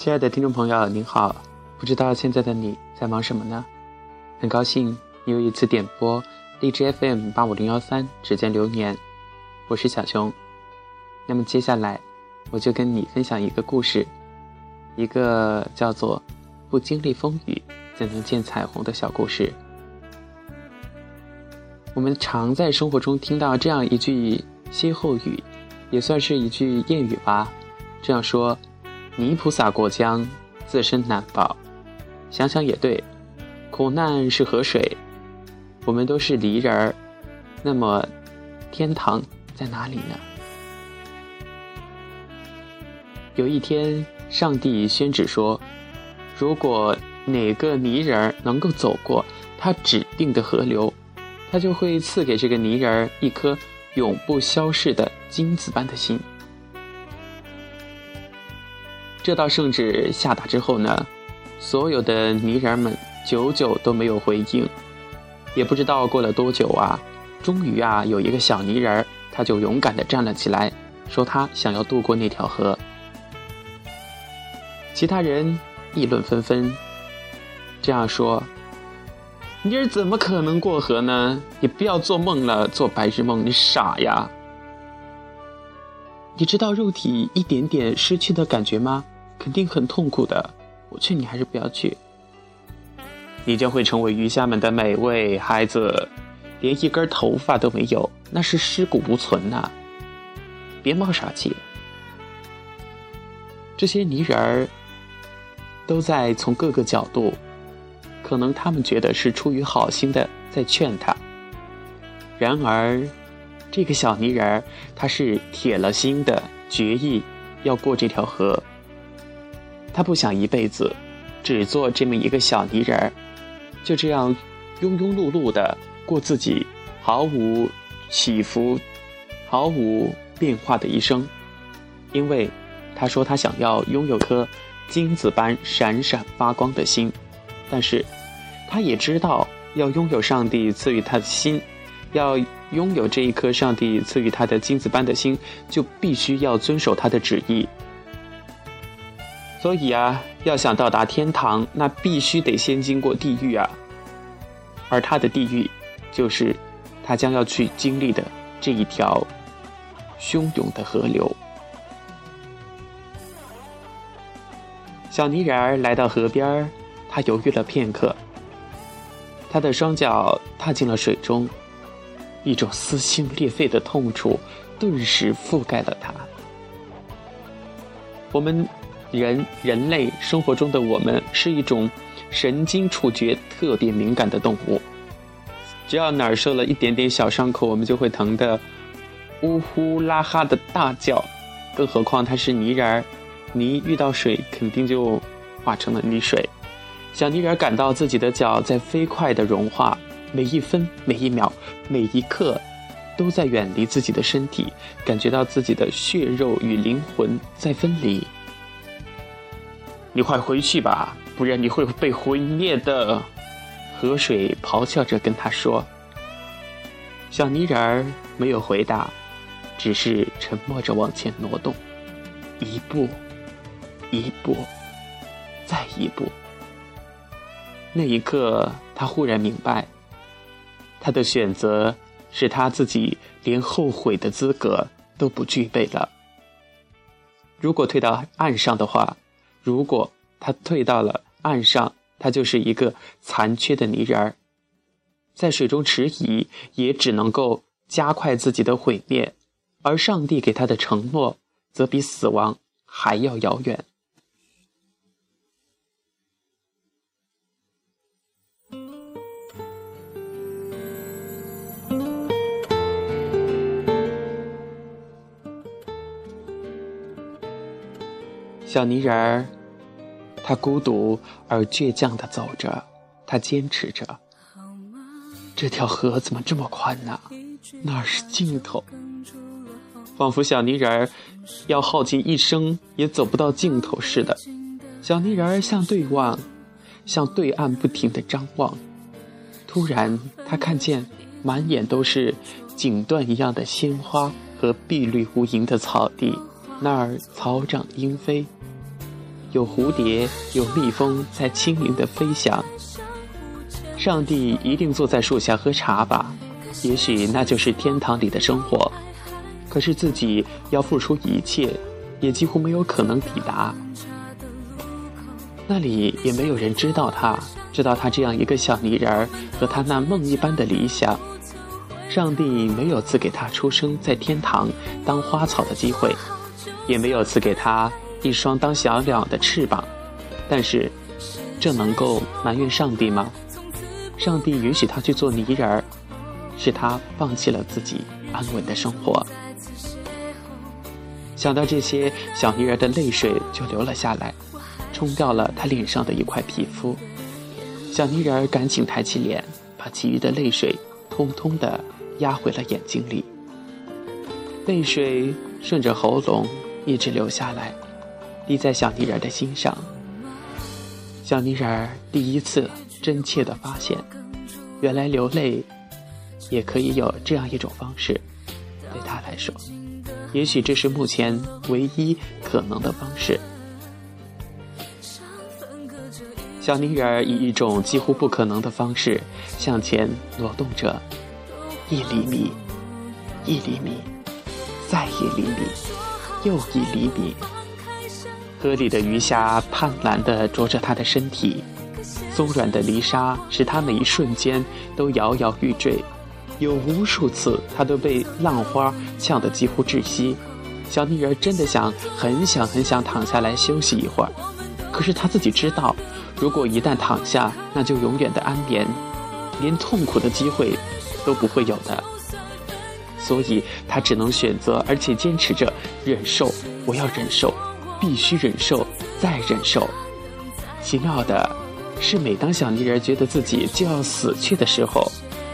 亲爱的听众朋友，您好，不知道现在的你在忙什么呢？很高兴你又一次点播荔枝 FM 八五零幺三指尖流年，我是小熊。那么接下来我就跟你分享一个故事，一个叫做“不经历风雨怎能见彩虹”的小故事。我们常在生活中听到这样一句歇后语，也算是一句谚语吧，这样说。泥菩萨过江，自身难保。想想也对，苦难是河水，我们都是泥人儿。那么，天堂在哪里呢？有一天，上帝宣旨说：如果哪个泥人儿能够走过他指定的河流，他就会赐给这个泥人儿一颗永不消逝的金子般的心。这道圣旨下达之后呢，所有的泥人们久久都没有回应，也不知道过了多久啊，终于啊，有一个小泥人他就勇敢地站了起来，说他想要渡过那条河。其他人议论纷纷，这样说：“你儿怎么可能过河呢？你不要做梦了，做白日梦，你傻呀！你知道肉体一点点失去的感觉吗？”肯定很痛苦的，我劝你还是不要去。你将会成为鱼虾们的美味，孩子，连一根头发都没有，那是尸骨无存呐！别冒傻气。这些泥人儿都在从各个角度，可能他们觉得是出于好心的在劝他。然而，这个小泥人儿他是铁了心的，决意要过这条河。他不想一辈子只做这么一个小泥人儿，就这样庸庸碌碌的过自己毫无起伏、毫无变化的一生。因为他说他想要拥有颗金子般闪闪发光的心，但是他也知道要拥有上帝赐予他的心，要拥有这一颗上帝赐予他的金子般的心，就必须要遵守他的旨意。所以啊，要想到达天堂，那必须得先经过地狱啊。而他的地狱，就是他将要去经历的这一条汹涌的河流。小泥人儿来到河边，他犹豫了片刻，他的双脚踏进了水中，一种撕心裂肺的痛楚顿时覆盖了他。我们。人人类生活中的我们是一种神经触觉特别敏感的动物，只要哪儿受了一点点小伤口，我们就会疼得呜呼啦哈的大叫。更何况它是泥人儿，泥遇到水肯定就化成了泥水。小泥人感到自己的脚在飞快的融化，每一分每一秒每一刻都在远离自己的身体，感觉到自己的血肉与灵魂在分离。你快回去吧，不然你会被毁灭的。河水咆哮着跟他说。小泥人儿没有回答，只是沉默着往前挪动，一步，一步，再一步。那一刻，他忽然明白，他的选择是他自己连后悔的资格都不具备了。如果退到岸上的话。如果他退到了岸上，他就是一个残缺的泥人儿，在水中迟疑，也只能够加快自己的毁灭，而上帝给他的承诺，则比死亡还要遥远。小泥人儿，他孤独而倔强地走着，他坚持着。这条河怎么这么宽呢？哪是尽头？仿佛小泥人儿要耗尽一生也走不到尽头似的。小泥人儿向对望，向对岸不停地张望。突然，他看见满眼都是锦缎一样的鲜花和碧绿无垠的草地，那儿草长莺飞。有蝴蝶，有蜜蜂在轻盈的飞翔。上帝一定坐在树下喝茶吧？也许那就是天堂里的生活。可是自己要付出一切，也几乎没有可能抵达。那里也没有人知道他，知道他这样一个小泥人儿和他那梦一般的理想。上帝没有赐给他出生在天堂当花草的机会，也没有赐给他一双当小鸟的翅膀。但是，这能够埋怨上帝吗？上帝允许他去做泥人儿，是他放弃了自己安稳的生活。想到这些，小泥人的泪水就流了下来，冲掉了他脸上的一块皮肤。小泥人赶紧抬起脸，把其余的泪水通通的压回了眼睛里。泪水顺着喉咙一直流下来，滴在小泥人的心上。小泥人第一次。真切的发现，原来流泪也可以有这样一种方式。对他来说，也许这是目前唯一可能的方式。小泥人以一种几乎不可能的方式向前挪动着，一厘米，一厘米，再一厘米，又一厘米。河里的鱼虾贪婪地啄着他的身体。松软的泥沙使他每一瞬间都摇摇欲坠，有无数次他都被浪花呛得几乎窒息。小泥人真的想，很想，很想躺下来休息一会儿，可是他自己知道，如果一旦躺下，那就永远的安眠，连痛苦的机会都不会有的。所以他只能选择，而且坚持着忍受。我要忍受，必须忍受，再忍受。奇妙的。是每当小泥人觉得自己就要死去的时候，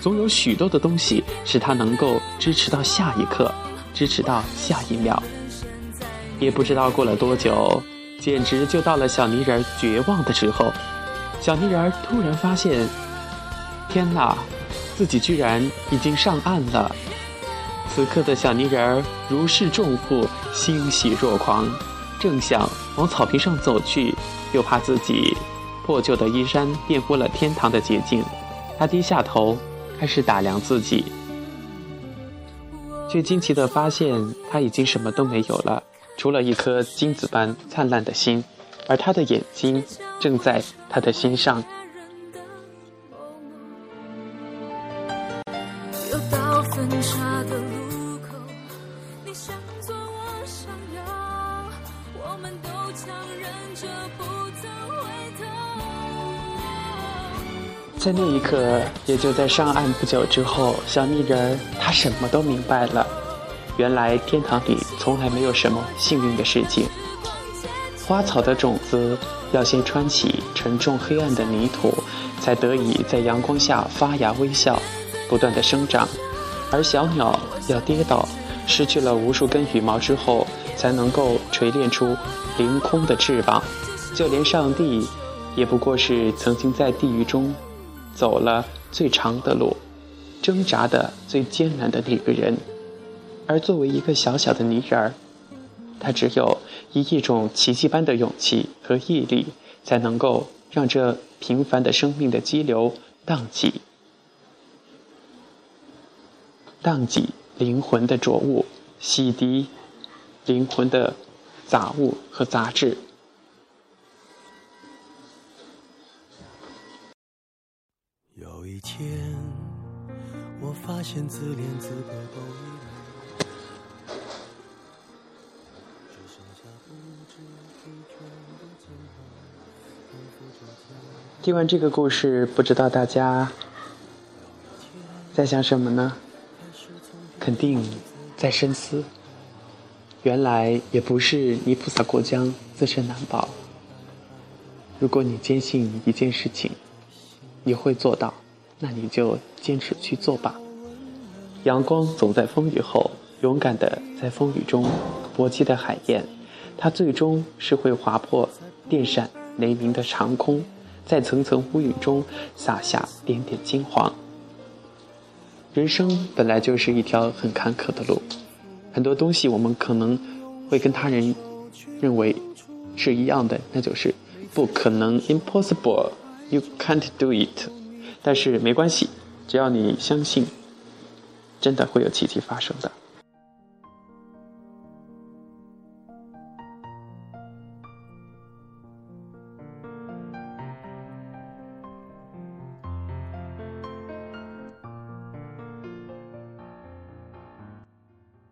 总有许多的东西使他能够支持到下一刻，支持到下一秒。也不知道过了多久，简直就到了小泥人绝望的时候。小泥人突然发现，天哪，自己居然已经上岸了！此刻的小泥人如释重负，欣喜若狂，正想往草坪上走去，又怕自己。破旧的衣衫玷污了天堂的洁净，他低下头，开始打量自己，却惊奇地发现他已经什么都没有了，除了一颗金子般灿烂的心，而他的眼睛正在他的心上。在那一刻，也就在上岸不久之后，小泥人儿他什么都明白了。原来天堂里从来没有什么幸运的事情。花草的种子要先穿起沉重黑暗的泥土，才得以在阳光下发芽微笑，不断的生长；而小鸟要跌倒，失去了无数根羽毛之后，才能够锤炼出凌空的翅膀。就连上帝，也不过是曾经在地狱中。走了最长的路，挣扎的最艰难的那个人，而作为一个小小的泥人儿，他只有以一种奇迹般的勇气和毅力，才能够让这平凡的生命的激流荡起，荡起灵魂的浊物，洗涤灵魂的杂物和杂质。一天，我发现自自怜个都听完这个故事，不知道大家在想什么呢？肯定在深思。原来也不是泥菩萨过江，自身难保。如果你坚信一件事情，你会做到。那你就坚持去做吧。阳光总在风雨后，勇敢的在风雨中搏击的海燕，它最终是会划破电闪雷鸣的长空，在层层乌云中洒下点点金黄。人生本来就是一条很坎坷的路，很多东西我们可能会跟他人认为是一样的，那就是不可能，impossible，you can't do it。但是没关系，只要你相信，真的会有奇迹发生的。